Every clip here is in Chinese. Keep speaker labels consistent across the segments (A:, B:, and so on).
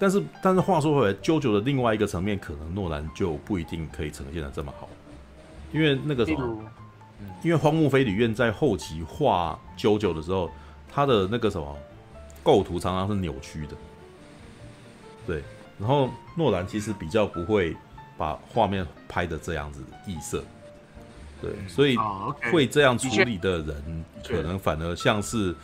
A: 但是但是话说回来，JoJo 的另外一个层面，可能诺兰就不一定可以呈现的这么好，因为那个什么，因为荒木飞吕彦在后期画 JoJo 的时候，他的那个什么构图常常是扭曲的，对，然后诺兰其实比较不会把画面拍的这样子异色，对，所以会这样处理的人，可能反而像是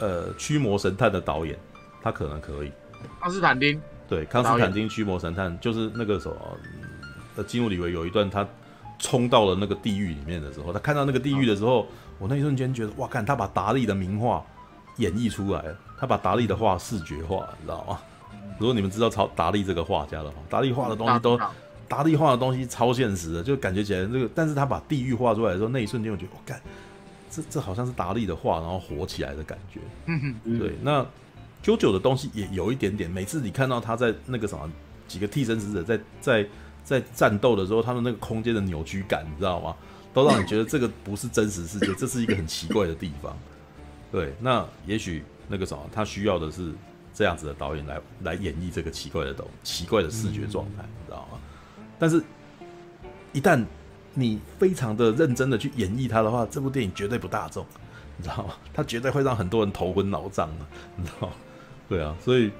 A: 呃驱魔神探的导演，他可能可以。
B: 康斯坦丁，
A: 对，康斯坦丁驱魔神探就是那个时候，呃，基努里维有一段他冲到了那个地狱里面的时候，他看到那个地狱的时候，我那一瞬间觉得，哇，看他把达利的名画演绎出来了，他把达利的画视觉化，你知道吗？如果你们知道超达利这个画家的话，达利画的东西都，达利画的东西超现实的，就感觉起来这个，但是他把地狱画出来的时候，那一瞬间我觉得，我干，这这好像是达利的画，然后火起来的感觉，对，那。JoJo 的东西也有一点点，每次你看到他在那个什么几个替身使者在在在战斗的时候，他们那个空间的扭曲感，你知道吗？都让你觉得这个不是真实世界，这是一个很奇怪的地方。对，那也许那个什么，他需要的是这样子的导演来来演绎这个奇怪的东奇怪的视觉状态，你知道吗？但是，一旦你非常的认真的去演绎它的话，这部电影绝对不大众，你知道吗？它绝对会让很多人头昏脑胀的，你知道？对啊，所以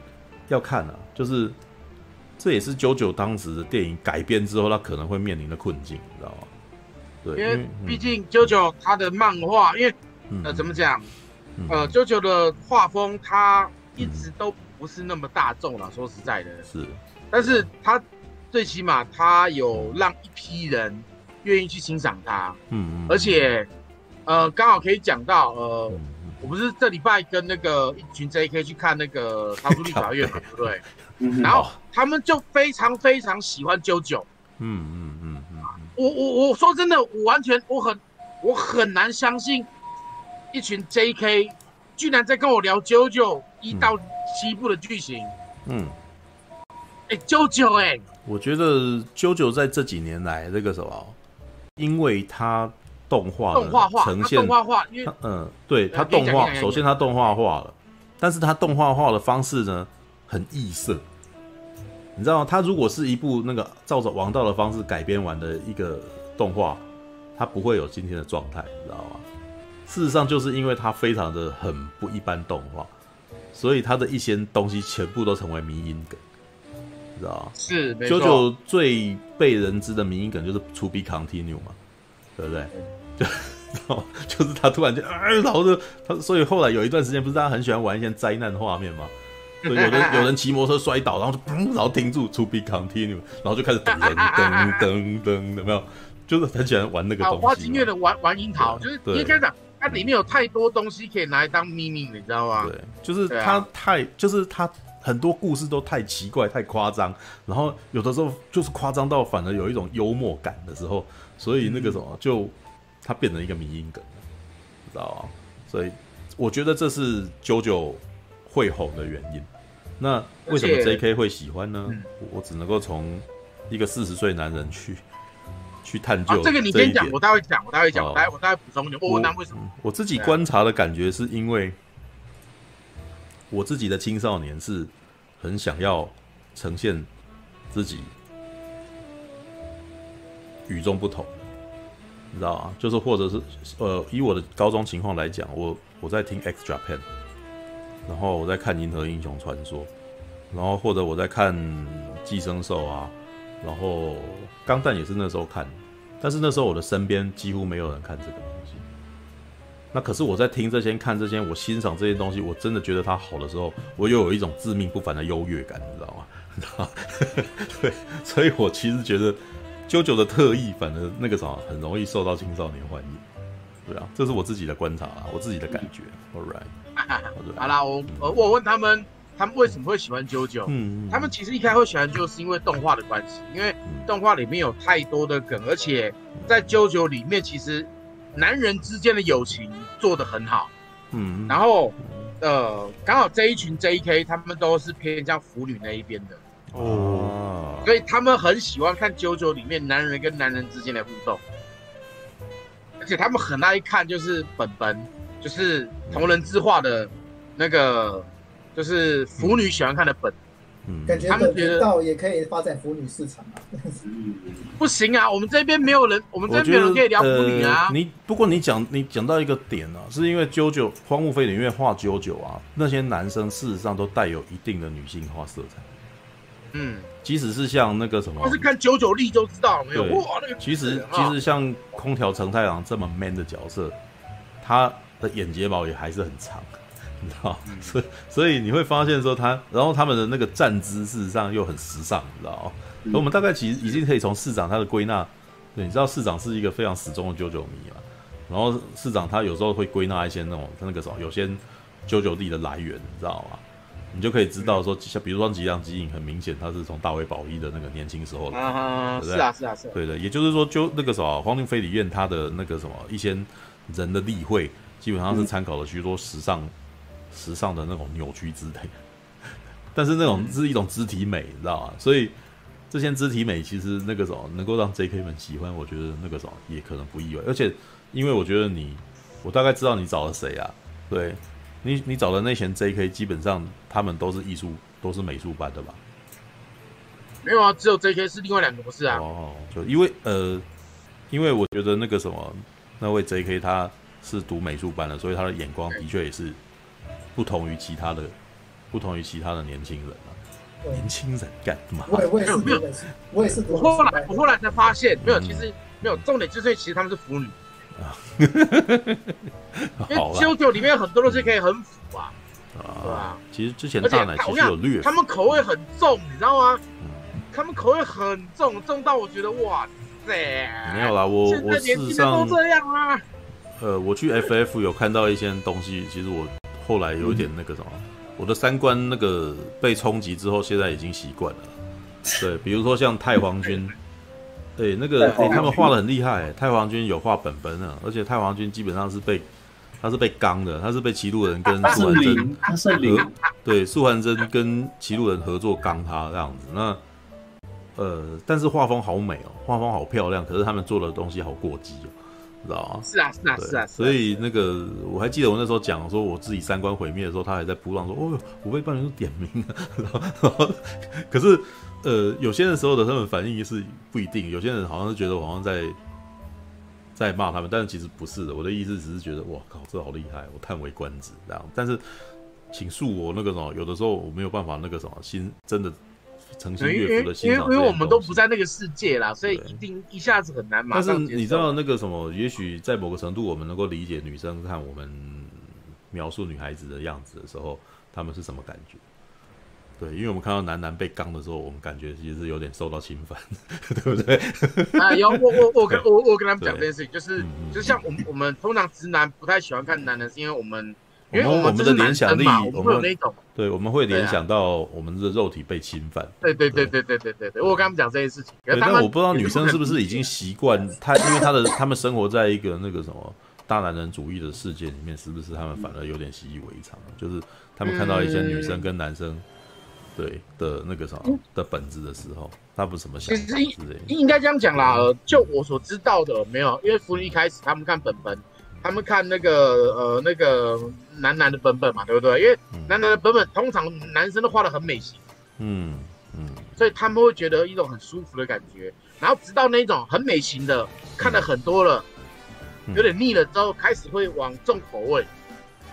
A: 要看啊，就是这也是 JoJo 当时的电影改编之后，他可能会面临的困境，你知道吗？对，
B: 因为毕竟 JoJo 他的漫画，因为呃怎么讲，呃 JoJo 的画风他一直都不是那么大众了，说实在的，
A: 是，
B: 但是他最起码他有让一批人愿意去欣赏他，嗯嗯，而且呃刚好可以讲到呃。我不是这礼拜跟那个一群 JK 去看那个《逃出立法院》嘛，对不对？然后他们就非常非常喜欢 JoJo。嗯嗯嗯嗯。我我我说真的，我完全我很我很难相信，一群 JK 居然在跟我聊 JoJo 一到七部的剧情。嗯。哎，JoJo 哎。
A: 我觉得 JoJo 在这几年来这个什么，因为他。动画
B: 动画化
A: 呈现，
B: 动画化，因为
A: 嗯，对，它动画，首先它动画化了，但是它动画化的方式呢，很异色。你知道吗？它如果是一部那个照着王道的方式改编完的一个动画，它不会有今天的状态，你知道吗？事实上，就是因为它非常的很不一般动画，所以它的一些东西全部都成为迷因梗，你知道吗？
B: 是。
A: 九九最被人知的迷因梗就是 To be continue 嘛，对不对？就，就是他突然间，哎，然后就他，所以后来有一段时间，不是大家很喜欢玩一些灾难画面吗？所以有人有人骑摩托车摔倒，然后就砰，然后停住，to be continue，然后就开始噔噔噔噔噔，有没有？就是很喜欢玩那个东西。
B: 花金月的玩玩樱桃，就是你可以讲，它里面有太多东西可以拿来当秘密，你知道吗？
A: 对，就是它太，就是它很多故事都太奇怪、太夸张，然后有的时候就是夸张到反而有一种幽默感的时候，所以那个什么就。它变成一个迷因梗，知道吗？所以我觉得这是 JoJo 会红的原因。那为什么 JK 会喜欢呢？我只能够从一个四十岁男人去去探究这。
B: 这个你先讲，我待会讲，我待会讲，我待我待会补充一点。我那为什么？
A: 我自己观察的感觉是因为我自己的青少年是很想要呈现自己与众不同。你知道啊，就是或者是呃，以我的高中情况来讲，我我在听 X Japan，然后我在看《银河英雄传说》，然后或者我在看《寄生兽》啊，然后《钢弹》也是那时候看，但是那时候我的身边几乎没有人看这个东西。那可是我在听这些、看这些，我欣赏这些东西，我真的觉得它好的时候，我又有一种自命不凡的优越感，你知道吗？你知道吗？对，所以我其实觉得。JoJo 的特异，反正那个啥很容易受到青少年欢迎，对啊，这是我自己的观察啊，我自己的感觉。All right，
B: 好啦，我我问他们，他们为什么会喜欢 JoJo？嗯，他们其实一开始会喜欢就是因为动画的关系，因为动画里面有太多的梗，而且在 JoJo 里面，其实男人之间的友情做得很好。嗯，然后呃，刚好这一群 JK 他们都是偏向腐女那一边的。哦，所以他们很喜欢看《JoJo》里面男人跟男人之间的互动，而且他们很爱看，就是本本，就是同人之画的那个，就是腐女喜欢看的本，
C: 嗯，感觉他们觉得道也可以发展腐女市场啊。
B: 不行啊，我们这边没有人，我们这边没有人可以聊腐女啊。
A: 呃、你不过你讲你讲到一个点啊，是因为 JoJo 荒木飞里面画 JoJo 啊，那些男生事实上都带有一定的女性化色彩。嗯，即使是像那个什么，
B: 但是看九九力就知道没有哇，那个
A: 其实其实像空调承太郎这么 man 的角色，他的眼睫毛也还是很长，你知道？嗯、所以所以你会发现说他，然后他们的那个站姿事实上又很时尚，你知道？嗯、我们大概其实已经可以从市长他的归纳，对，你知道市长是一个非常死忠的九九迷嘛？然后市长他有时候会归纳一些那种那个什么，有些九九力的来源，你知道吗？你就可以知道说，像比如说吉良吉影，很明显他是从大卫保一的那个年轻时候的，
B: 啊，是啊是啊是。
A: 对的，也就是说，就那个什么荒木飞吕彦他的那个什么一些人的例会，基本上是参考了许多时尚、嗯、时尚的那种扭曲姿态，但是那种是一种肢体美，你知道吗？所以这些肢体美其实那个什么能够让 J.K. 们喜欢，我觉得那个什么也可能不意外。而且因为我觉得你，我大概知道你找了谁啊？对。你你找的那些 J.K. 基本上他们都是艺术，都是美术班的吧？
B: 没有啊，只有 J.K. 是另外两个不是啊。
A: 哦，就因为呃，因为我觉得那个什么那位 J.K. 他是读美术班的，所以他的眼光的确也是不同于其他的，不同于其他的年轻人啊。年轻人干嘛？
C: 我也我也是没有，我也是。
B: 我后来我后来才发现，没有，其实没有重点，就是其实他们是腐女。啊，
A: 因为
B: 九九里面很多东西可以很腐啊，对吧？
A: 其实之前大奶其实有略，
B: 他们口味很重，你知道吗？他们口味很重，重到我觉得哇塞，
A: 没有啦，我我事实上
B: 都这样啊。
A: 呃，我去 FF 有看到一些东西，其实我后来有一点那个什么，我的三观那个被冲击之后，现在已经习惯了。对，比如说像太皇军。对，那个、欸、他们画的很厉害。太皇军有画本本啊，而且太皇军基本上是被他是被刚的，他是被齐路人跟素还真合，对，素还真跟齐路人合作刚他这样子。那呃，但是画风好美哦，画风好漂亮，可是他们做的东西好过激哦，知道吗？
B: 是啊，是啊，是啊。
A: 所以那个我还记得我那时候讲说我自己三观毁灭的时候，他还在扑浪说：“哦，我被半人点名了。”可是。呃，有些的时候的他们反应是不一定，有些人好像是觉得我好像在在骂他们，但是其实不是的。我的意思只是觉得，哇靠，这好厉害，我叹为观止这样。但是，请恕我那个什么，有的时候我没有办法那个什么心真的诚心乐府的欣赏。
B: 因为因为我们都不在那个世界啦，所以一定一下子很难马上。
A: 但是你知道那个什么，也许在某个程度，我们能够理解女生看我们描述女孩子的样子的时候，她们是什么感觉。对，因为我们看到男男被刚的时候，我们感觉其实是有点受到侵犯，对不对？
B: 啊，有我我我跟我我跟他们讲这件事情，就是就像我们我们通常直男不太喜欢看男人，是因为我们因为我们的联想力，我们有那种，
A: 对，我们会联想到我们的肉体被侵犯。
B: 对对对对对对对对，我跟他们讲这件事情。
A: 但我不知道女生是不是已经习惯她，因为她的她们生活在一个那个什么大男人主义的世界里面，是不是他们反而有点习以为常？就是他们看到一些女生跟男生。对的那个什么的本质的时候，他不是什么想法之类的。
B: 应该这样讲啦，呃，就我所知道的，没有，因为福利一开始他们看本本，他们看那个呃那个男男的本本嘛，对不对？因为男男的本本通常男生都画的很美型，嗯嗯，所以他们会觉得一种很舒服的感觉。然后直到那种很美型的看了很多了，有点腻了之后，开始会往重口味。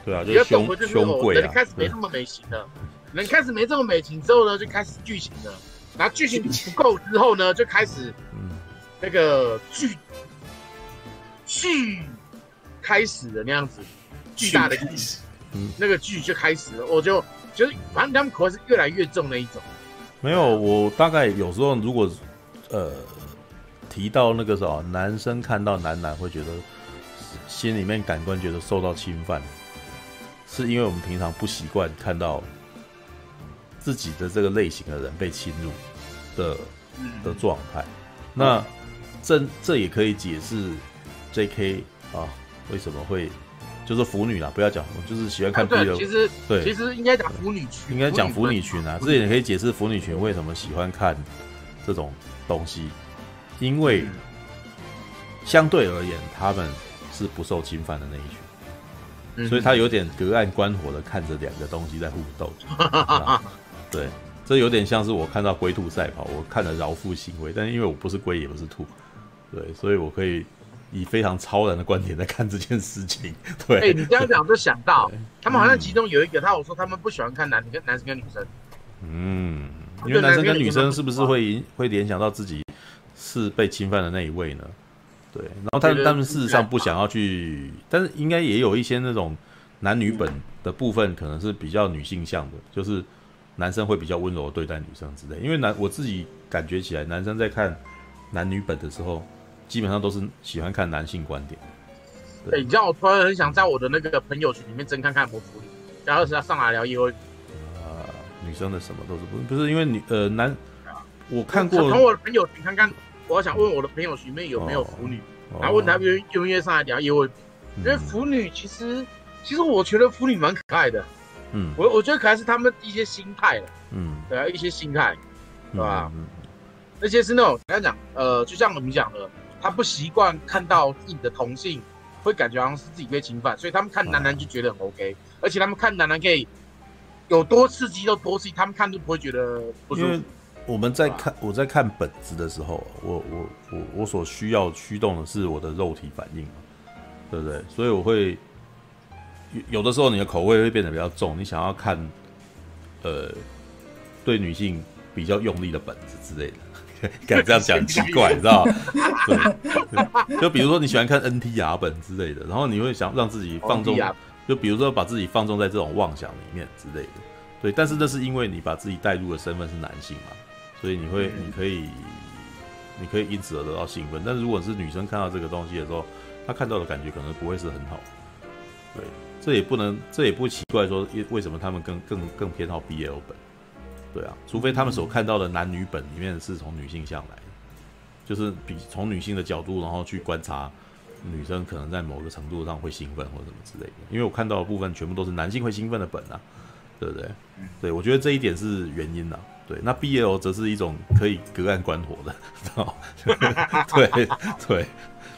A: 对啊，就是胸胸贵啊，
B: 开始没那么美型了。人开始没这么美型之后呢，就开始剧情了。然后剧情不够之后呢，就开始，那个剧剧开始的那样子，巨大的开始，嗯，那个剧就开始了。我就就是反正他们口味是越来越重那一种。
A: 没有，我大概有时候如果呃提到那个什么，男生看到男男会觉得心里面感官觉得受到侵犯，是因为我们平常不习惯看到。自己的这个类型的人被侵入的的状态，那这这也可以解释 J.K. 啊为什么会就是腐女啦，不要讲，就是喜欢看 BL，
B: 啊、其实对，其实应该讲腐女群，
A: 应该讲腐女群啊，这也可以解释腐女群为什么喜欢看这种东西，因为相对而言他们是不受侵犯的那一群，所以他有点隔岸观火的看着两个东西在互斗。对，这有点像是我看到龟兔赛跑，我看了饶富行为，但是因为我不是龟也不是兔，对，所以我可以以非常超然的观点在看这件事情。对，
B: 哎、欸，你这样讲就想到，他们好像其中有一个，他有说他们不喜欢看男跟男生跟女生。
A: 嗯，因为男生跟女生是不是会会联想到自己是被侵犯的那一位呢？对，然后他们他们事实上不想要去，但是应该也有一些那种男女本的部分，可能是比较女性向的，就是。男生会比较温柔对待女生之类，因为男我自己感觉起来，男生在看男女本的时候，基本上都是喜欢看男性观点。
B: 对，你知道我突然很想在我的那个朋友群里面真看看魔福利，然后是要上来聊，因为
A: 啊，女生的什么都是不不是因为女呃男，我看过
B: 从我的朋友群看看，我想问我的朋友群里面有没有腐女，哦、然后问他们愿不愿意上来聊，因为因为腐女其实其实我觉得腐女蛮可爱的。嗯，我我觉得可爱是他们一些心态了，嗯，对啊，一些心态，对吧？嗯，那些是那种刚才讲，呃，就像我们讲的，他不习惯看到自己的同性，会感觉好像是自己被侵犯，所以他们看男男就觉得很 OK，而且他们看男男可以有多刺激就多刺激，他们看都不会觉得不舒服。因为
A: 我们在看我在看本子的时候，我我我我所需要驱动的是我的肉体反应，对不对？所以我会。有的时候你的口味会变得比较重，你想要看，呃，对女性比较用力的本子之类的，敢这样讲奇怪，你知道吗？对，就比如说你喜欢看 NTR 本之类的，然后你会想让自己放纵，就比如说把自己放纵在这种妄想里面之类的，对。但是那是因为你把自己带入的身份是男性嘛，所以你会，你可以，你可以因此而得到兴奋。但是如果是女生看到这个东西的时候，她看到的感觉可能不会是很好，对。这也不能，这也不奇怪，说为什么他们更更更偏好 BL 本，对啊，除非他们所看到的男女本里面是从女性向来的，就是比从女性的角度，然后去观察女生可能在某个程度上会兴奋或者什么之类的。因为我看到的部分全部都是男性会兴奋的本啊，对不对？对，我觉得这一点是原因啊。对，那 BL 则是一种可以隔岸观火的，知道吗？对对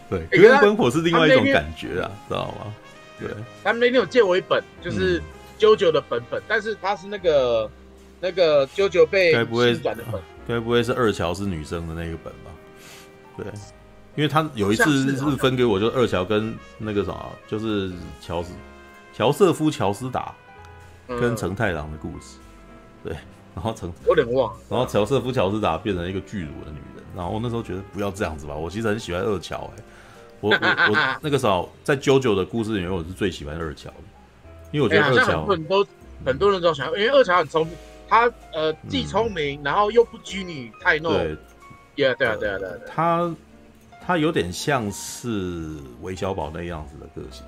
A: 对，隔岸观火是另外一种感觉啊，知道吗？对，
B: 他们那天有借我一本，就是啾啾的本本，嗯、但是他是那个那个啾啾被
A: 该不会
B: 转的本，
A: 该不会是二乔是女生的那个本吧？对，因为他有一次是分给我，就二乔跟那个啥，就是乔斯乔瑟夫乔斯达跟承太郎的故事。对，然后成
B: 有点忘了，
A: 然后乔瑟夫乔斯达变成一个巨乳的女人，然后我那时候觉得不要这样子吧，我其实很喜欢二乔哎。我我我 那个时候在 JoJo 的故事里面，我是最喜欢二乔的，因为我觉得二乔、欸、很多人都
B: 很多人都喜欢，因为二乔很聪明，他呃既聪明，嗯、然后又不拘泥太弄。对，yeah, 对啊对啊对啊，
A: 他他有点像是韦小宝那样子的个性，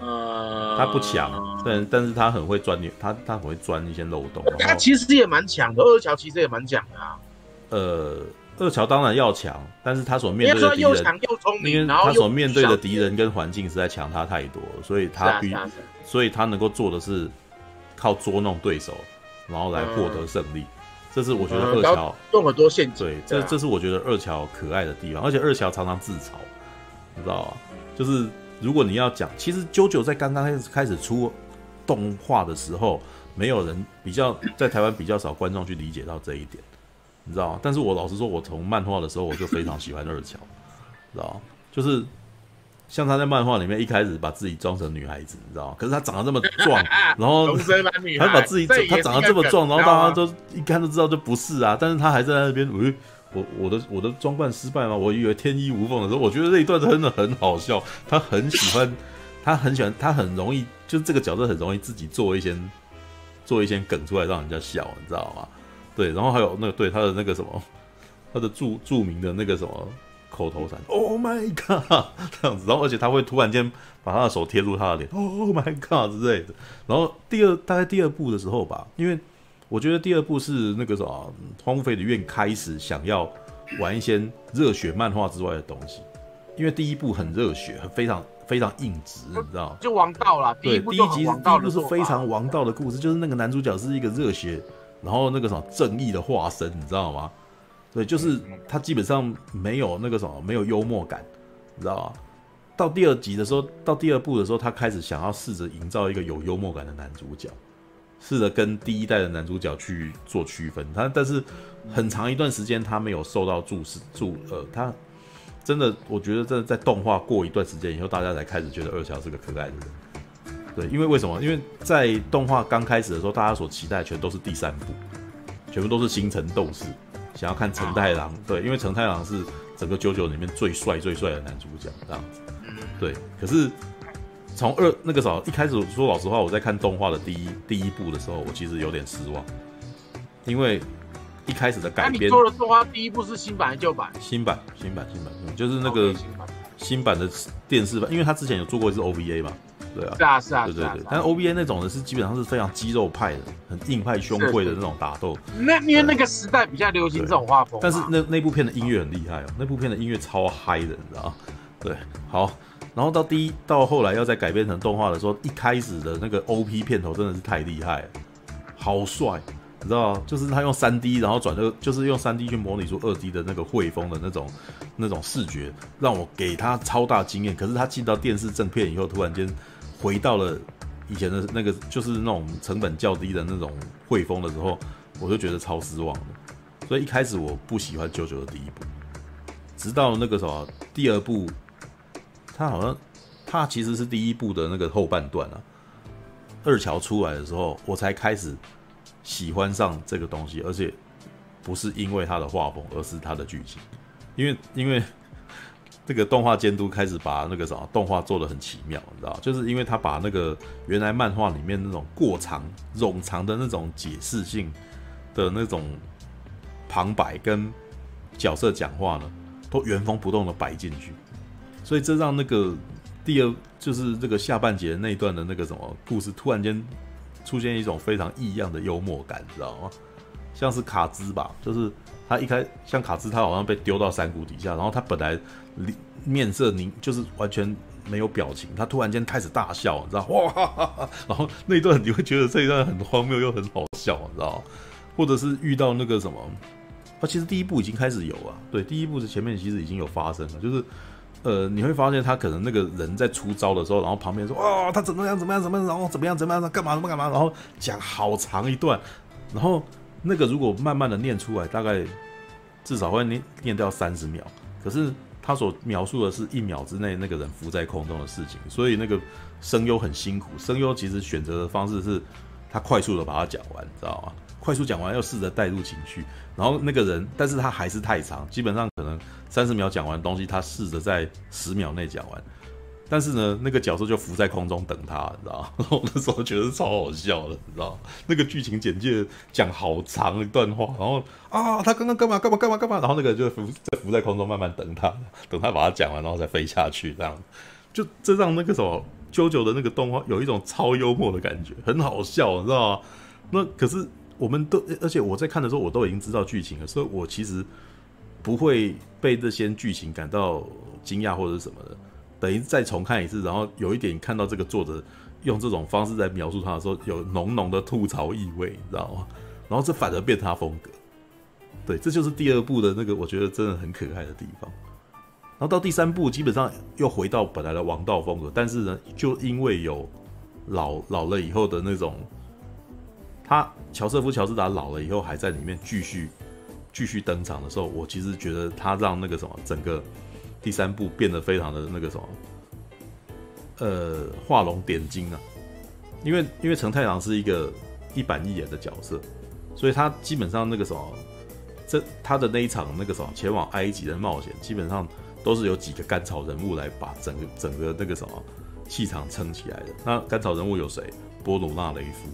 A: 呃，他不强，但但是他很会钻，他他很会钻一些漏洞。
B: 他其实也蛮强的，二乔其实也蛮强的啊，
A: 呃。二乔当然要强，但是他所面对的敌人，
B: 又强又聪明，然后
A: 他所面对的敌人跟环境实在强他太多，所以他必，所以他能够做的是靠捉弄对手，然后来获得胜利。这是我觉得二乔
B: 用很多陷阱。
A: 对，这这是我觉得二乔可爱的地方，而且二乔常常自嘲，你知道吗？就是如果你要讲，其实 JoJo 在刚刚开始开始出动画的时候，没有人比较在台湾比较少观众去理解到这一点。你知道吗？但是我老实说，我从漫画的时候我就非常喜欢二乔，知道吗？就是像他在漫画里面一开始把自己装成女孩子，你知道吗？可是他长得这么壮，然后他把自己他长得这么壮，然后大家都一看就知道就不是啊。但是他还在那边，喂，我我的我的装扮失败吗？我以为天衣无缝的时候，我觉得这一段真的很好笑。他很喜欢，他很喜欢，他很容易，就是这个角色很容易自己做一些做一些梗出来让人家笑，你知道吗？对，然后还有那个对他的那个什么，他的著著名的那个什么口头禅，Oh my god，这样子，然后而且他会突然间把他的手贴住他的脸，Oh my god 之类的。然后第二大概第二部的时候吧，因为我觉得第二部是那个什么荒木飞吕彦开始想要玩一些热血漫画之外的东西，因为第一部很热血，很非常非常硬直，你知道
B: 就王道了，
A: 对，第一集第一部是非常王道的故事，就是那个男主角是一个热血。然后那个什么正义的化身，你知道吗？对，就是他基本上没有那个什么，没有幽默感，你知道吗？到第二集的时候，到第二部的时候，他开始想要试着营造一个有幽默感的男主角，试着跟第一代的男主角去做区分。他但是很长一段时间他没有受到注视，注呃，他真的，我觉得真的在动画过一段时间以后，大家才开始觉得二乔是个可爱的人。对，因为为什么？因为在动画刚开始的时候，大家所期待的全都是第三部，全部都是星辰斗士，想要看承太郎。对，因为承太郎是整个 JoJo 里面最帅最帅的男主角，这样子。对，可是。从二那个时候一开始说老实话，我在看动画的第一第一部的时候，我其实有点失望，因为一开始的改编。那你
B: 做的动画第一部是新版还是旧版？
A: 新版，新版，新版，就是那个新版的电视版，因为他之前有做过一次 OVA 嘛，对啊，
B: 是啊，是啊，
A: 对对对。但 O B A 那种的是基本上是非常肌肉派的，很硬派胸贵的那种打斗。
B: 那因为那个时代比较流行这种画风。
A: 但是那那部片的音乐很厉害哦，那部片的音乐超嗨的，你知道吗？对，好。然后到第一到后来要再改编成动画的时候，一开始的那个 OP 片头真的是太厉害了，好帅，你知道吗？就是他用三 D，然后转的，就是用三 D 去模拟出二 D 的那个绘风的那种那种视觉，让我给他超大惊艳。可是他进到电视正片以后，突然间回到了以前的那个，就是那种成本较低的那种汇丰的时候，我就觉得超失望。所以一开始我不喜欢九九的第一部，直到那个什么第二部。他好像，他其实是第一部的那个后半段啊。二乔出来的时候，我才开始喜欢上这个东西，而且不是因为他的画风，而是他的剧情。因为因为这个动画监督开始把那个什么动画做得很奇妙，你知道，就是因为他把那个原来漫画里面那种过长、冗长的那种解释性的那种旁白跟角色讲话呢，都原封不动的摆进去。所以这让那个第二就是这个下半节那一段的那个什么故事，突然间出现一种非常异样的幽默感，你知道吗？像是卡兹吧，就是他一开像卡兹，他好像被丢到山谷底下，然后他本来面色凝，就是完全没有表情，他突然间开始大笑，你知道 哇哈哈哈，然后那一段你会觉得这一段很荒谬又很好笑，你知道？或者是遇到那个什么，他其实第一部已经开始有啊，对，第一部是前面其实已经有发生了，就是。呃，你会发现他可能那个人在出招的时候，然后旁边说哦，他怎么样怎么样怎么样，然后怎么样怎么样，他干嘛怎么干嘛，然后讲好长一段，然后那个如果慢慢的念出来，大概至少会念念掉三十秒。可是他所描述的是一秒之内那个人浮在空中的事情，所以那个声优很辛苦。声优其实选择的方式是，他快速的把它讲完，你知道吗？快速讲完，又试着带入情绪，然后那个人，但是他还是太长，基本上可能三十秒讲完东西，他试着在十秒内讲完，但是呢，那个角色就浮在空中等他，你知道？然后那时候觉得超好笑的，你知道？那个剧情简介讲好长一段话，然后啊，他刚刚干嘛干嘛干嘛干嘛，然后那个就浮在浮在空中慢慢等他，等他把他讲完，然后再飞下去，这样就这让那个什么 JoJo 的那个动画有一种超幽默的感觉，很好笑，你知道吗？那可是。我们都，而且我在看的时候，我都已经知道剧情了，所以我其实不会被这些剧情感到惊讶或者什么的。等于再重看一次，然后有一点看到这个作者用这种方式在描述他的时候，有浓浓的吐槽意味，你知道吗？然后这反而变他风格。对，这就是第二部的那个，我觉得真的很可爱的地方。然后到第三部，基本上又回到本来的王道风格，但是呢，就因为有老老了以后的那种。他乔瑟夫·乔斯达老了以后还在里面继续继续登场的时候，我其实觉得他让那个什么整个第三部变得非常的那个什么，呃，画龙点睛啊。因为因为承太郎是一个一板一眼的角色，所以他基本上那个什么，这他的那一场那个什么前往埃及的冒险，基本上都是有几个甘草人物来把整个整个那个什么气场撑起来的。那甘草人物有谁？波鲁纳雷夫。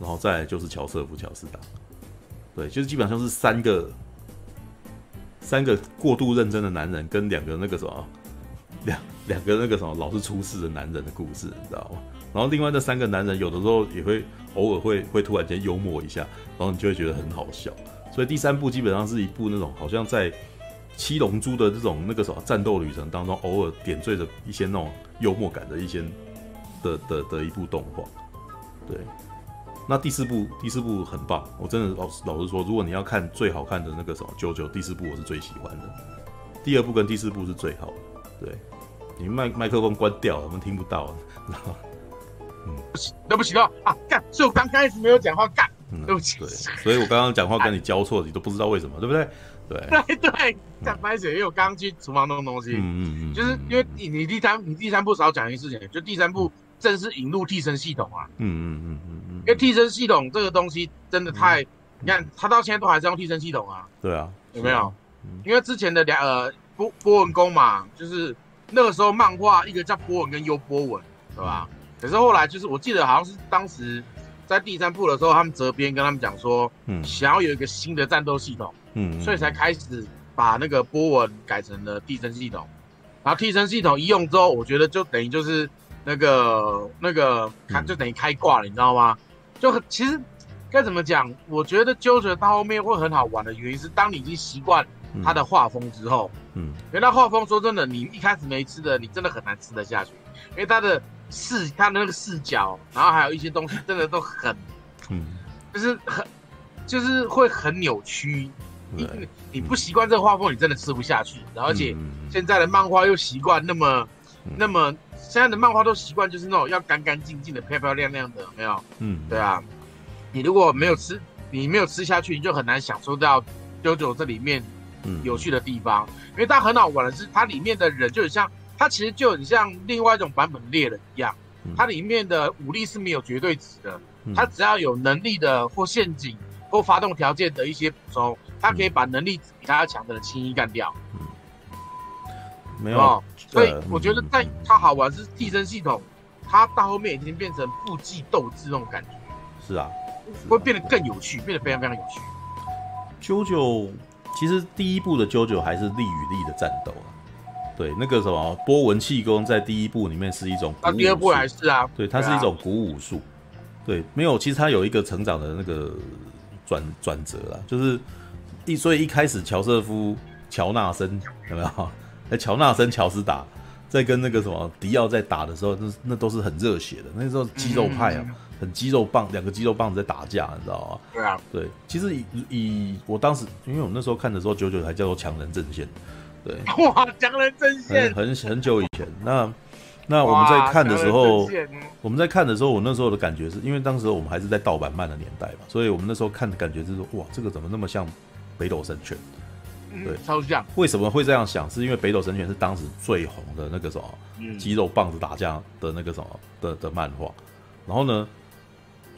A: 然后再就是乔瑟夫·乔斯达，对，就是基本上是三个三个过度认真的男人跟两个那个什么两两个那个什么老是出事的男人的故事，你知道吗？然后另外那三个男人有的时候也会偶尔会会突然间幽默一下，然后你就会觉得很好笑。所以第三部基本上是一部那种好像在七龙珠的这种那个什么战斗旅程当中，偶尔点缀着一些那种幽默感的一些的的，的一部动画，对。那第四部，第四部很棒，我真的老实老实说，如果你要看最好看的那个什么九九，第四部我是最喜欢的，第二部跟第四部是最好的。对，你麦麦克风关掉了，我们听不到，知道吗？
B: 不起，对不起了啊！干，所以我刚开始没有讲话，干，对不起。
A: 对，所以我刚刚讲话跟你交错，你都不知道为什么，对不对？
B: 对对 对，干白水，因为我刚刚去厨房弄东西，嗯嗯嗯，就是因为你你第三你第三部少讲一件事情，就第三部正式引入替身系统啊，嗯嗯嗯嗯嗯，因为替身系统这个东西真的太，你看他到现在都还是用替身系统啊，
A: 对啊，
B: 有没有？因为之前的两呃波波纹宫嘛，就是那个时候漫画一个叫波纹跟优波纹，对吧？可是后来就是，我记得好像是当时在第三部的时候，他们责编跟他们讲说，嗯，想要有一个新的战斗系统，嗯，所以才开始把那个波纹改成了替身系统。然后替身系统一用之后，我觉得就等于就是那个那个开就等于开挂了，你知道吗？就很其实该怎么讲？我觉得 JoJo 到后面会很好玩的原因是，当你已经习惯他的画风之后，嗯，因为他画风说真的，你一开始没吃的，你真的很难吃得下去，因为他的。视他的那个视角，然后还有一些东西，真的都很，嗯，就是很，就是会很扭曲。你你不习惯这个画风，你真的吃不下去。而且现在的漫画又习惯那么那么，现在的漫画都习惯就是那种要干干净净的、漂漂亮亮的，有没有？嗯，对啊。你如果没有吃，你没有吃下去，你就很难享受到 JoJo 这里面有趣的地方。因为它很好玩的是，它里面的人就很像。它其实就很像另外一种版本猎人一样，它里面的武力是没有绝对值的，它只要有能力的或陷阱或发动条件的一些补充，它可以把能力比它强的人轻易干掉。嗯，
A: 没有，
B: 所以我觉得在它好玩是替身系统，它到后面已经变成部际斗智那种感觉。
A: 是啊，
B: 会变得更有趣，变得非常非常有趣。
A: JoJo 其实第一部的 JoJo 还是力与力的战斗啊。对，那个什么波纹气功在第一部里面是一种，
B: 那第二部还是啊？
A: 对，它是一种古武术。对，没有，其实它有一个成长的那个转转折啦，就是一所以一开始乔瑟夫乔纳森有没有？哎，乔纳森乔斯达在跟那个什么迪奥在打的时候，那那都是很热血的。那时候肌肉派啊，很肌肉棒，两个肌肉棒子在打架，你知道吗？
B: 对啊。
A: 对，其实以以我当时，因为我那时候看的时候，九九还叫做强人阵线。对，
B: 哇，强人阵线，
A: 很很久以前。那那我们在看的时候，我们在看的时候，我那时候的感觉是因为当时我们还是在盗版漫的年代嘛，所以我们那时候看的感觉就是说，哇，这个怎么那么像北斗神拳？对，
B: 超像。
A: 为什么会这样想？是因为北斗神拳是当时最红的那个什么肌肉棒子打架的那个什么的的漫画。然后呢，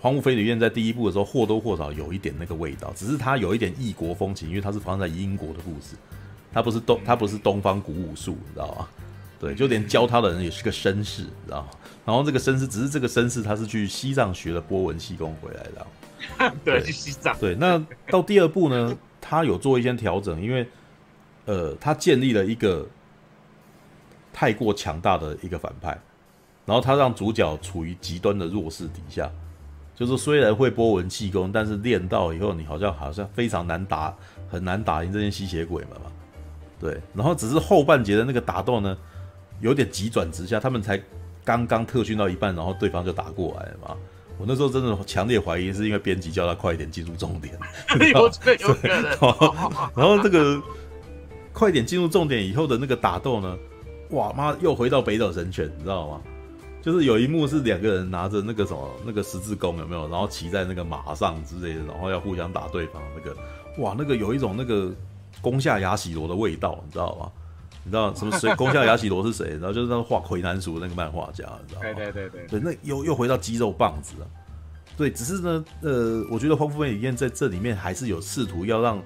A: 荒木飞吕彦在第一部的时候或多或少有一点那个味道，只是它有一点异国风情，因为它是发生在英国的故事。他不是东，他不是东方古武术，你知道吗？对，就连教他的人也是个绅士，你知道吗？然后这个绅士，只是这个绅士他是去西藏学了波纹气功回来的。
B: 对，去西藏。
A: 对，那到第二部呢，他有做一些调整，因为呃，他建立了一个太过强大的一个反派，然后他让主角处于极端的弱势底下，就是虽然会波纹气功，但是练到以后，你好像好像非常难打，很难打赢这些吸血鬼们嘛。对，然后只是后半节的那个打斗呢，有点急转直下，他们才刚刚特训到一半，然后对方就打过来了嘛。我那时候真的强烈怀疑是因为编辑叫他快一点进入重点，
B: 有有可能。
A: 然后这个快点进入重点以后的那个打斗呢，哇妈又回到北斗神拳，你知道吗？就是有一幕是两个人拿着那个什么那个十字弓有没有？然后骑在那个马上之类的，然后要互相打对方那个，哇那个有一种那个。攻下雅喜罗的味道，你知道吗？你知道什么谁？宫下雅喜罗是谁？然后就是那个画魁南鼠那个漫画家，你知道吗？
B: 对对对对，
A: 对，那又又回到肌肉棒子了。对，只是呢，呃，我觉得荒木飞吕彦在这里面还是有试图要让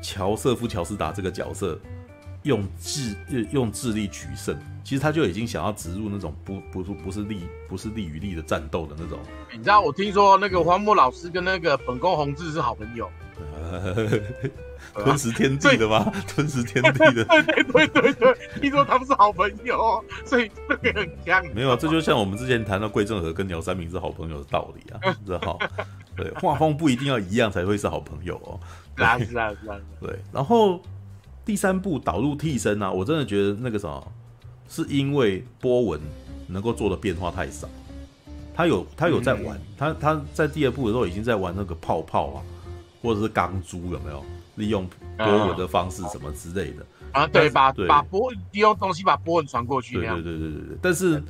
A: 乔瑟夫乔斯达这个角色用智用智力取胜。其实他就已经想要植入那种不不不不是力不是力与力的战斗的那种。
B: 你知道我听说那个荒木老师跟那个本宫弘志是好朋友。
A: 吞食天地的吗？吞食天地的。
B: 对对对对对，听说他们是好朋友，所以这个很强。
A: 没有啊，这就像我们之前谈到桂正和跟鸟山明是好朋友的道理啊，知道吗？对，画风不一定要一样才会是好朋友哦。
B: 是啊是啊是啊。
A: 对，然后第三部导入替身啊，我真的觉得那个什么，是因为波纹能够做的变化太少。他有他有在玩，他他在第二部的时候已经在玩那个泡泡啊，或者是钢珠有没有？利用波纹的方式什么之类的
B: 啊，对，把把波利用东西把波纹传过去。
A: 对对对对对对。但是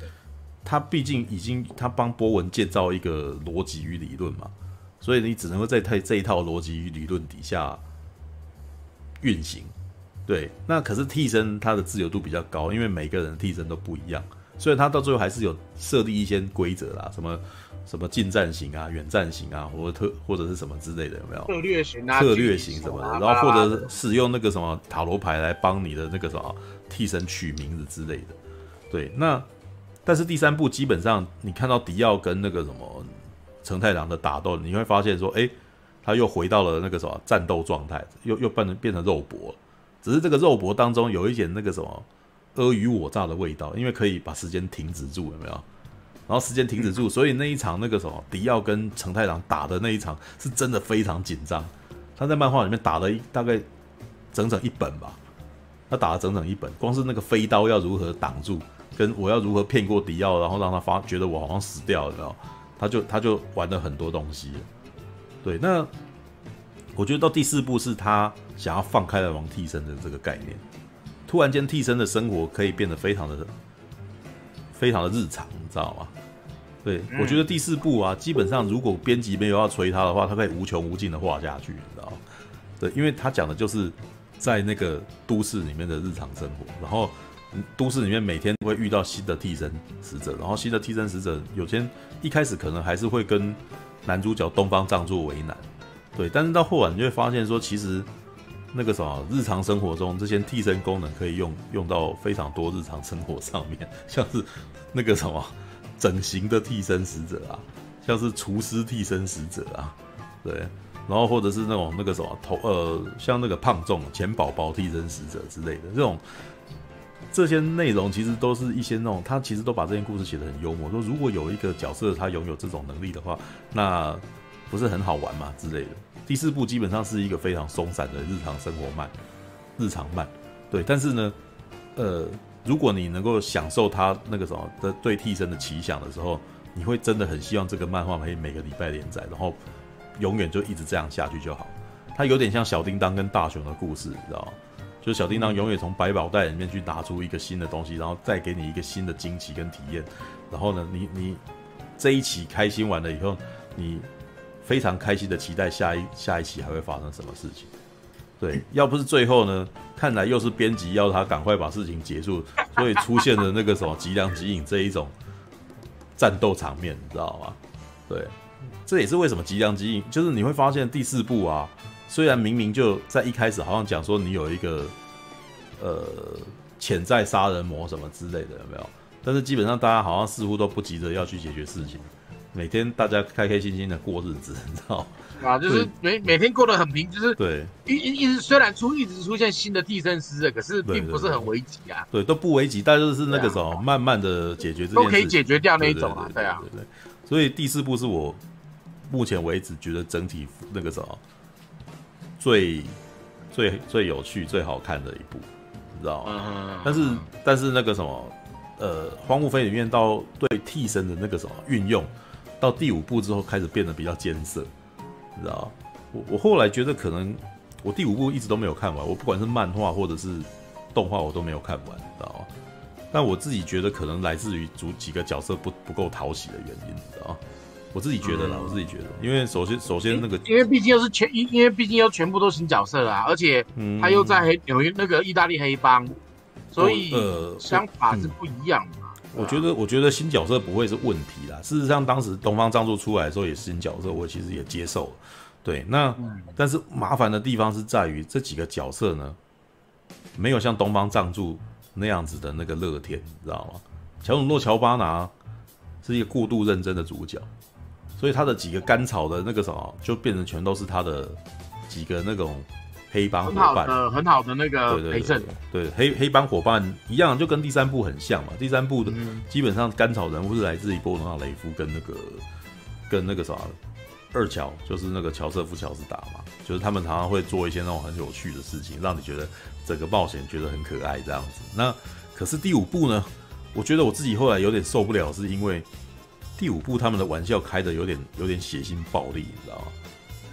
A: 他毕竟已经他帮波纹建造一个逻辑与理论嘛，所以你只能够在他这一套逻辑与理论底下运行。对，那可是替身他的自由度比较高，因为每个人的替身都不一样，所以他到最后还是有设立一些规则啦，什么什么近战型啊、远战型啊，或者特或者是什么之类的，有没有？
B: 策略型啊，
A: 策略型什么的，然后或者使用那个什么塔罗牌来帮你的那个什么替身取名字之类的。对，那但是第三部基本上你看到迪奥跟那个什么承太郎的打斗，你会发现说，哎，他又回到了那个什么战斗状态，又又变成变成肉搏。只是这个肉搏当中有一点那个什么尔虞我诈的味道，因为可以把时间停止住，有没有？然后时间停止住，所以那一场那个什么迪奥跟承太郎打的那一场是真的非常紧张。他在漫画里面打了一大概整整一本吧，他打了整整一本，光是那个飞刀要如何挡住，跟我要如何骗过迪奥，然后让他发觉得我好像死掉了？他就他就玩了很多东西。对，那。我觉得到第四部是他想要放开了王替身的这个概念，突然间替身的生活可以变得非常的非常的日常，你知道吗？对，我觉得第四部啊，基本上如果编辑没有要催他的话，他可以无穷无尽的画下去，你知道吗？对，因为他讲的就是在那个都市里面的日常生活，然后都市里面每天会遇到新的替身使者，然后新的替身使者有些一开始可能还是会跟男主角东方仗助为难。对，但是到后来你就会发现说，其实那个什么日常生活中这些替身功能可以用用到非常多日常生活上面，像是那个什么整形的替身使者啊，像是厨师替身使者啊，对，然后或者是那种那个什么头呃，像那个胖重钱宝宝替身使者之类的这种这些内容，其实都是一些那种他其实都把这些故事写得很幽默，说如果有一个角色他拥有这种能力的话，那。不是很好玩嘛之类的。第四部基本上是一个非常松散的日常生活漫，日常漫，对。但是呢，呃，如果你能够享受他那个什么的对替身的奇想的时候，你会真的很希望这个漫画可以每个礼拜连载，然后永远就一直这样下去就好。它有点像小叮当跟大雄的故事，你知道吗？就是小叮当永远从百宝袋里面去拿出一个新的东西，然后再给你一个新的惊奇跟体验。然后呢，你你这一期开心完了以后，你。非常开心的期待下一下一期还会发生什么事情，对，要不是最后呢，看来又是编辑要他赶快把事情结束，所以出现了那个什么吉良吉影这一种战斗场面，你知道吗？对，这也是为什么吉良吉影就是你会发现第四部啊，虽然明明就在一开始好像讲说你有一个呃潜在杀人魔什么之类的有没有？但是基本上大家好像似乎都不急着要去解决事情。每天大家开开心心的过日子，你知道
B: 啊，就是每每天过得很平，就是
A: 对。
B: 一一一直虽然出一直出现新的替身师，可是并不是很危急啊，
A: 对，都不危急，但就是那个什么，慢慢的解决这件事
B: 都可以解决掉那一种啊，对啊，
A: 对对，所以第四部是我目前为止觉得整体那个什么最最最有趣、最好看的一部，你知道吗？但是但是那个什么呃，荒木飞里面到对替身的那个什么运用。到第五部之后开始变得比较艰涩，你知道我我后来觉得可能我第五部一直都没有看完，我不管是漫画或者是动画我都没有看完，你知道吗？但我自己觉得可能来自于主几个角色不不够讨喜的原因，你知道吗？我自己觉得啦，我自己觉得，因为首先首先那个，
B: 因为毕竟又是全，因为毕竟又全部都新角色啦，而且他又在黑纽约那个意大利黑帮，所以呃想法是不一样的。
A: 我觉得，我觉得新角色不会是问题啦。事实上，当时东方藏助出来的时候也是新角色，我其实也接受了。对，那但是麻烦的地方是在于这几个角色呢，没有像东方藏助那样子的那个乐天，你知道吗？乔努诺乔巴拿是一个过度认真的主角，所以他的几个甘草的那个什么，就变成全都是他的几个那种。黑帮伙伴，
B: 呃，很好的那个陪衬，
A: 对黑黑帮伙伴一样，就跟第三部很像嘛。第三部的基本上甘草人物是来自于波隆纳雷夫跟那个跟那个啥二乔，就是那个乔瑟夫乔斯达嘛，就是他们常常会做一些那种很有趣的事情，让你觉得整个冒险觉得很可爱这样子。那可是第五部呢，我觉得我自己后来有点受不了，是因为第五部他们的玩笑开的有点有点血腥暴力，你知道吗？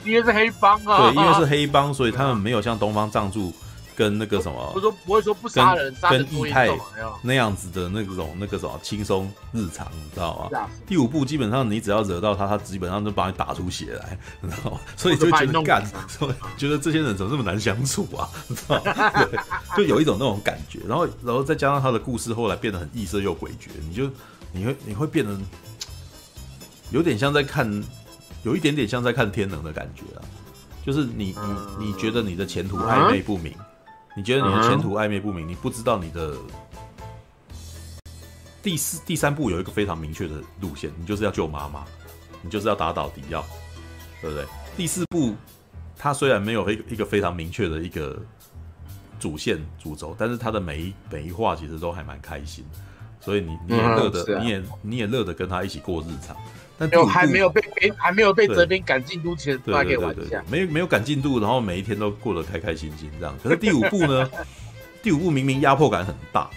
B: 因为是黑帮啊，
A: 对，因为是黑帮，所以他们没有像东方藏助跟那个什么，
B: 不说不会说不杀人，杀人多严重
A: 那样子的那种那个什么轻松日常，你知道吗？第五部基本上你只要惹到他，他基本上就把你打出血来，你知道吗？所以就觉得干，觉得这些人怎么这么难相处啊？你知道吗？对，就有一种那种感觉，然后然后再加上他的故事后来变得很异色又诡谲，你就你会你会变得有点像在看，有一点点像在看天能的感觉啊，就是你你你觉得你的前途暧昧不明。你觉得你的前途暧昧不明，你不知道你的第四、第三步有一个非常明确的路线，你就是要救妈妈，你就是要打倒迪奥，对不对？第四步它虽然没有一个一个非常明确的一个主线主轴，但是它的每一每一话其实都还蛮开心，所以你你也乐得，你也你也乐得跟他一起过日常。但
B: 有还没有被编，还没有被责编赶进度前，大家可以玩一下。
A: 没没有赶进度，然后每一天都过得开开心心这样。可是第五部呢？第五部明明压迫感很大，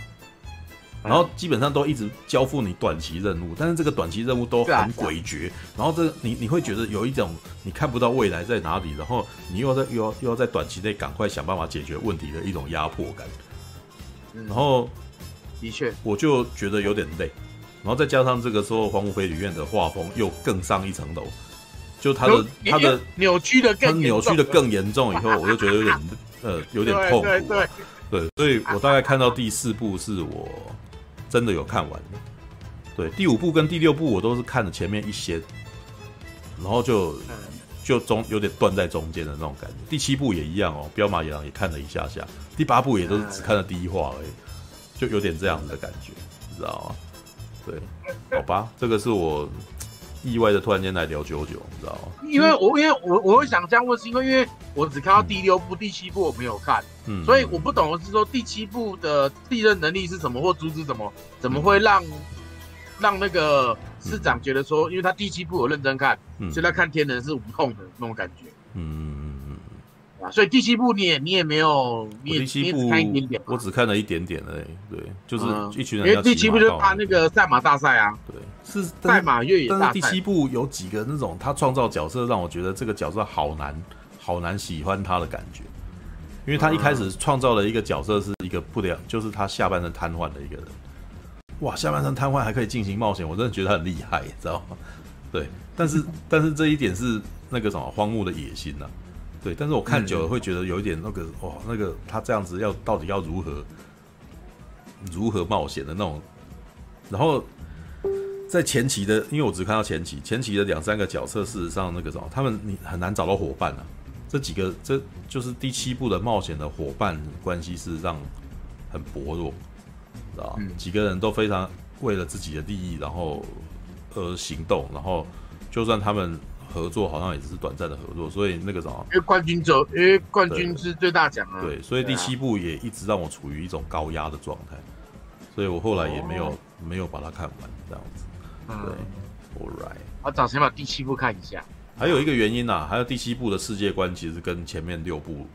A: 然后基本上都一直交付你短期任务，但是这个短期任务都很诡谲。然后这你你会觉得有一种你看不到未来在哪里，然后你又要在又要又要在短期内赶快想办法解决问题的一种压迫感。然后
B: 的确，
A: 我就觉得有点累。然后再加上这个时候，荒木飞吕彦的画风又更上一层楼，就他的他的
B: 扭曲的更
A: 扭曲的更严重以后，我就觉得有点呃有点痛苦。对对对，所以我大概看到第四部是我真的有看完的。对，第五部跟第六部我都是看了前面一些，然后就就中有点断在中间的那种感觉。第七部也一样哦，彪马野狼也看了一下下，第八部也都是只看了第一话而已，就有点这样的感觉，你知道吗？对，好吧，这个是我意外的突然间来聊九九，你知道吗？
B: 因为我因为我我会想这样问，是因为因为我只看到第六部、嗯、第七部我没有看，嗯，所以我不懂的是说第七部的利刃能力是什么，或阻止什么，怎么会让、嗯、让那个市长觉得说，因为他第七部有认真看，嗯、所以他看天人是无痛的那种感觉，嗯。所以第七部你也你也没有，你也第七部看一点点，
A: 我只看了一点点而已。对，就是一群人。因
B: 为第七部就是他那个赛马大赛啊。
A: 对，是
B: 赛马越野大赛。
A: 但是第七部有几个那种他创造角色，让我觉得这个角色好难好难喜欢他的感觉。因为他一开始创造了一个角色是一个不良，就是他下半身瘫痪的一个人。哇，下半身瘫痪还可以进行冒险，我真的觉得他很厉害，知道吗？对，但是但是这一点是那个什么荒木的野心呐、啊。对，但是我看久了会觉得有一点那个哇，那个他这样子要到底要如何如何冒险的那种，然后在前期的，因为我只看到前期，前期的两三个角色，事实上那个什么，他们你很难找到伙伴啊。这几个这就是第七部的冒险的伙伴关系，事实上很薄弱，知道吧？几个人都非常为了自己的利益，然后而行动，然后就算他们。合作好像也只是短暂的合作，所以那个什么，
B: 因为冠军走，因为冠军是最大奖啊。
A: 对，所以第七部也一直让我处于一种高压的状态，所以我后来也没有、哦、没有把它看完这样子。对、嗯、，All right，
B: 我找先把第七部看一下。
A: 还有一个原因啊，还有第七部的世界观其实跟前面六部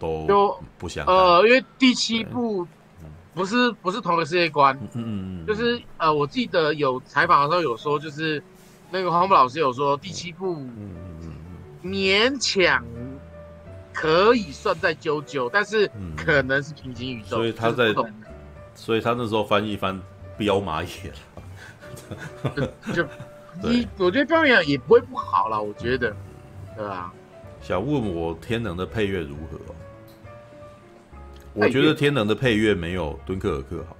A: 都不相
B: 呃，因为第七部不是不是同一个世界观，嗯嗯嗯，就是呃，我记得有采访的时候有说就是。那个黄木老师有说，第七部勉强可以算在九九，但是可能是平行宇宙。
A: 所以他在，所以他那时候翻译翻彪马野
B: 了。就 你，我觉得彪马野也不会不好啦，我觉得，对啊？
A: 想问我天能的配乐如何？我觉得天能的配乐没有敦刻尔克好，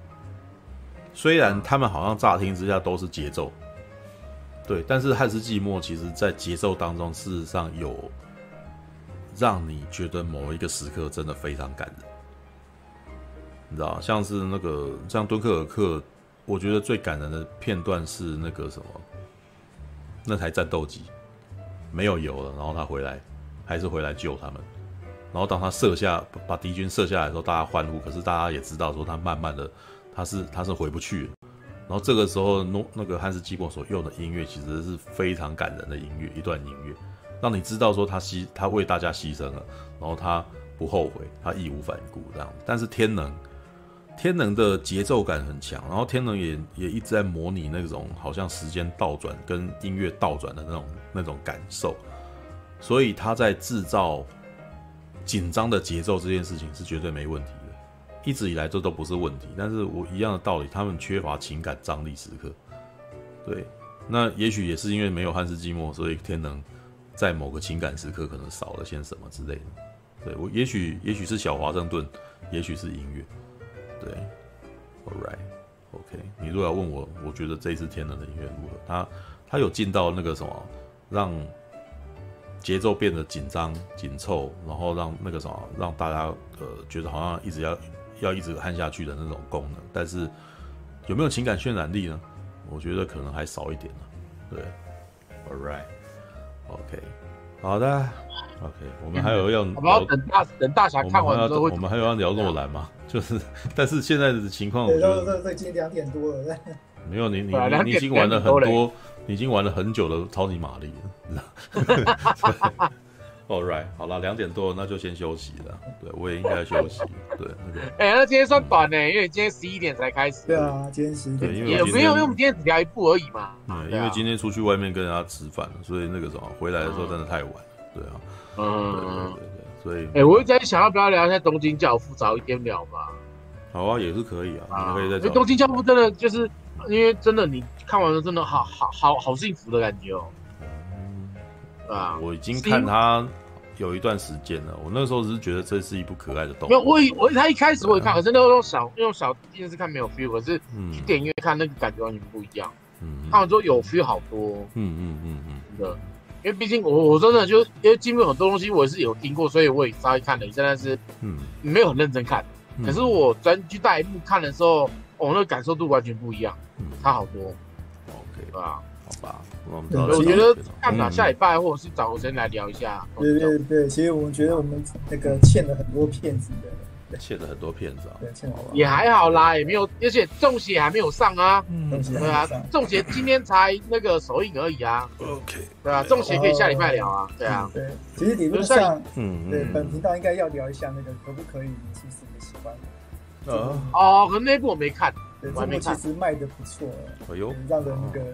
A: 虽然他们好像乍听之下都是节奏。对，但是汉斯季默其实在节奏当中，事实上有让你觉得某一个时刻真的非常感人，你知道，像是那个像敦刻尔克，我觉得最感人的片段是那个什么，那台战斗机没有油了，然后他回来还是回来救他们，然后当他射下把敌军射下来的时候，大家欢呼，可是大家也知道说他慢慢的他是他是回不去了。然后这个时候，那那个汉斯季伯所用的音乐其实是非常感人的音乐，一段音乐，让你知道说他牺他为大家牺牲了，然后他不后悔，他义无反顾这样。但是天能，天能的节奏感很强，然后天能也也一直在模拟那种好像时间倒转跟音乐倒转的那种那种感受，所以他在制造紧张的节奏这件事情是绝对没问题，一直以来这都不是问题。但是我一样的道理，他们缺乏情感张力时刻。对，那也许也是因为没有汉斯季默，所以天能在某个情感时刻可能少了些什么之类的。对我，也许也许是小华盛顿，也许是音乐。对，All right，OK。你如果要问我，我觉得这一次天能的音乐如何？他他有进到那个什么，让节奏变得紧张紧凑，然后让那个什么，让大家呃觉得好像一直要要一直看下去的那种功能。但是有没有情感渲染力呢？我觉得可能还少一点呢。对，All right，OK，好的，OK，我们还有要，
B: 我们要等大等大侠看完之后，
A: 我们还有要聊诺兰吗？就是，但是现在的情况，我觉得
C: 已经两点多了。
A: 没有你你你已经玩了很多，你已经玩了很久的超级玛丽了。All right，好了，两点多那就先休息了。对，我也应该休息。对，那个，
B: 哎、欸，那今天算短呢，因为今天十一点才开始。
C: 对啊，今天十一点。
A: 对，因为
B: 也没有，因为我们今天只聊一部而已嘛。
A: 嗯，因为今天出去外面跟人家吃饭，所以那个什么回来的时候真的太晚了。对啊，嗯，对对对对，所以，
B: 哎、欸，我一直在想要不要聊一下东京教父，早一点聊嘛。
A: 好啊，也是可以啊，可以再。
B: 因为东京教父真的就是，因为真的你看完了，真的好好好好幸福的感觉哦。
A: 嗯，啊，我已经看他。有一段时间了，我那时候只是觉得这是一部可爱的动画。没有，
B: 我以我他一开始我也看，可是那时候用小用小电视看没有 feel，可是去电影院看那个感觉完全不一样。嗯，看完之后有 feel 好多。嗯嗯嗯嗯，真的，因为毕竟我我真的就因为基本很多东西我也是有听过，所以我也稍微看了一下，但是嗯，没有很认真看。可是我专去大荧幕看的时候，哦，那个感受度完全不一样，差好多。
A: OK，
B: 对吧？
A: 好吧。
B: 我觉得看吧，下礼拜或者是找个时间来聊一下。
C: 对对对，其实我们觉得我们那个欠了很多骗子的，
A: 欠了很多骗子啊。
C: 对，欠
B: 也还好啦，也没有，而且中邪还没有上啊。
C: 嗯，
B: 对啊，中邪今天才那个首映而已啊。
A: OK，
B: 对啊，中邪可以下礼拜聊啊。对啊，
C: 对，其实理论上，嗯，对，本频道应该要聊一下那个可不可以其实你喜欢。
B: 的。哦，可那部我没看，
C: 这部其实卖的不错，
A: 哎呦，
C: 让人那个。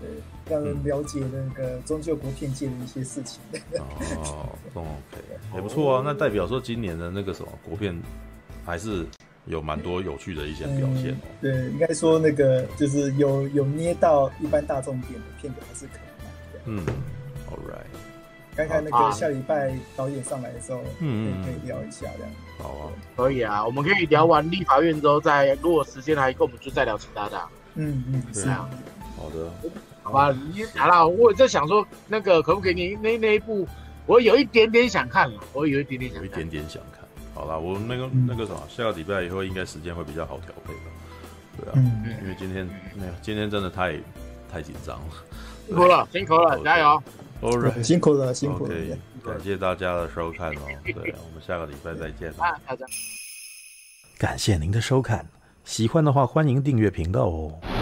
C: 对，让人了解那个终究国片界的一些事情。
A: 哦，OK，也不错啊。那代表说今年的那个什么国片，还是有蛮多有趣的一些表现哦。
C: 对，应该说那个就是有有捏到一般大众点的片子还是可以。
A: 嗯，All right。
C: 看看那个下礼拜导演上来的时候，嗯嗯，可以聊一下这样。
A: 好啊，
B: 可以啊，我们可以聊完立法院之后再，如果时间还够，我们就再聊其他的。
C: 嗯嗯，是啊。
A: 好的。
B: 好吧，你好了，我在想说，那个可不可以你那那一部，我有一点点想看了，我有一点点想看，
A: 有一点点想看。好了，我那个、嗯、那个什么，下个礼拜以后应该时间会比较好调配吧？对啊，嗯、因为今天没有，今天真的太太紧张了，
B: 辛苦了，辛苦了，加油
A: ！All right，
C: 辛苦了，辛苦了。
A: Okay, 感谢大家的收看哦，对，我们下个礼拜再见。啊，大家，感谢您的收看，喜欢的话欢迎订阅频道哦。